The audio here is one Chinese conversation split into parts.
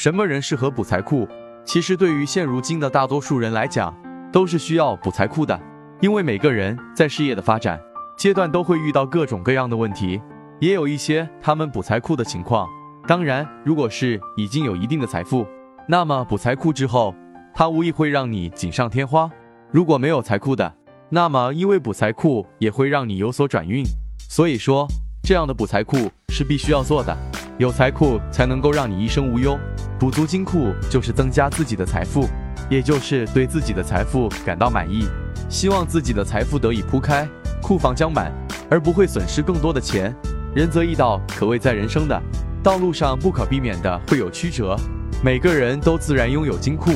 什么人适合补财库？其实对于现如今的大多数人来讲，都是需要补财库的。因为每个人在事业的发展阶段都会遇到各种各样的问题，也有一些他们补财库的情况。当然，如果是已经有一定的财富，那么补财库之后，它无疑会让你锦上添花。如果没有财库的，那么因为补财库也会让你有所转运。所以说，这样的补财库是必须要做的。有财库才能够让你一生无忧。补足金库就是增加自己的财富，也就是对自己的财富感到满意，希望自己的财富得以铺开，库房将满，而不会损失更多的钱。仁则易道，可谓在人生的道路上不可避免的会有曲折。每个人都自然拥有金库，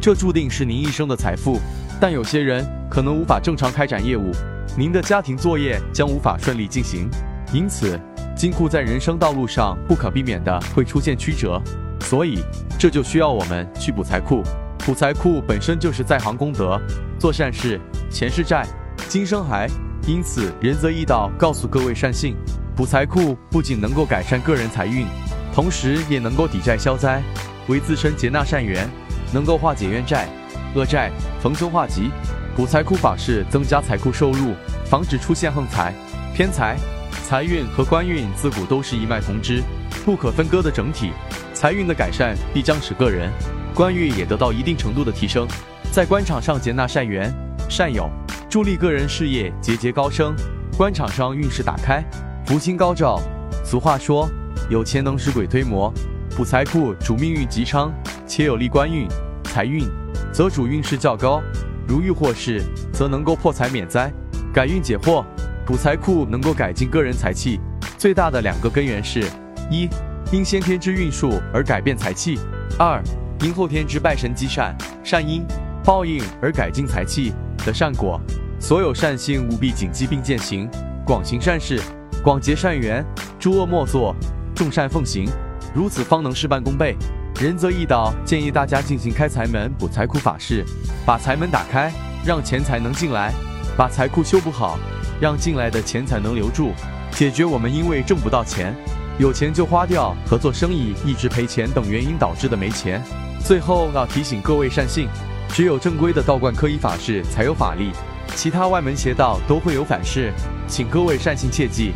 这注定是您一生的财富。但有些人可能无法正常开展业务，您的家庭作业将无法顺利进行，因此。金库在人生道路上不可避免的会出现曲折，所以这就需要我们去补财库。补财库本身就是在行功德，做善事，前世债，今生还。因此，仁则易道告诉各位善信，补财库不仅能够改善个人财运，同时也能够抵债消灾，为自身结纳善缘，能够化解冤债、恶债，逢凶化吉。补财库法是增加财库收入，防止出现横财、偏财。财运和官运自古都是一脉同枝、不可分割的整体。财运的改善必将使个人官运也得到一定程度的提升，在官场上结纳善缘、善友，助力个人事业节节高升。官场上运势打开，福星高照。俗话说，有钱能使鬼推磨。补财库主命运吉昌，且有利官运、财运，则主运势较高。如遇祸事，则能够破财免灾，改运解惑。补财库能够改进个人财气，最大的两个根源是：一，因先天之运数而改变财气；二，因后天之拜神积善善因报应而改进财气的善果。所有善性务必谨记并践行，广行善事，广结善缘，诸恶莫作，众善奉行，如此方能事半功倍。仁则易道建议大家进行开财门补财库法事，把财门打开，让钱财能进来；把财库修补好。让进来的钱财能留住，解决我们因为挣不到钱、有钱就花掉和做生意一直赔钱等原因导致的没钱。最后要提醒各位善信，只有正规的道观科仪法事才有法力，其他外门邪道都会有反噬，请各位善信切记。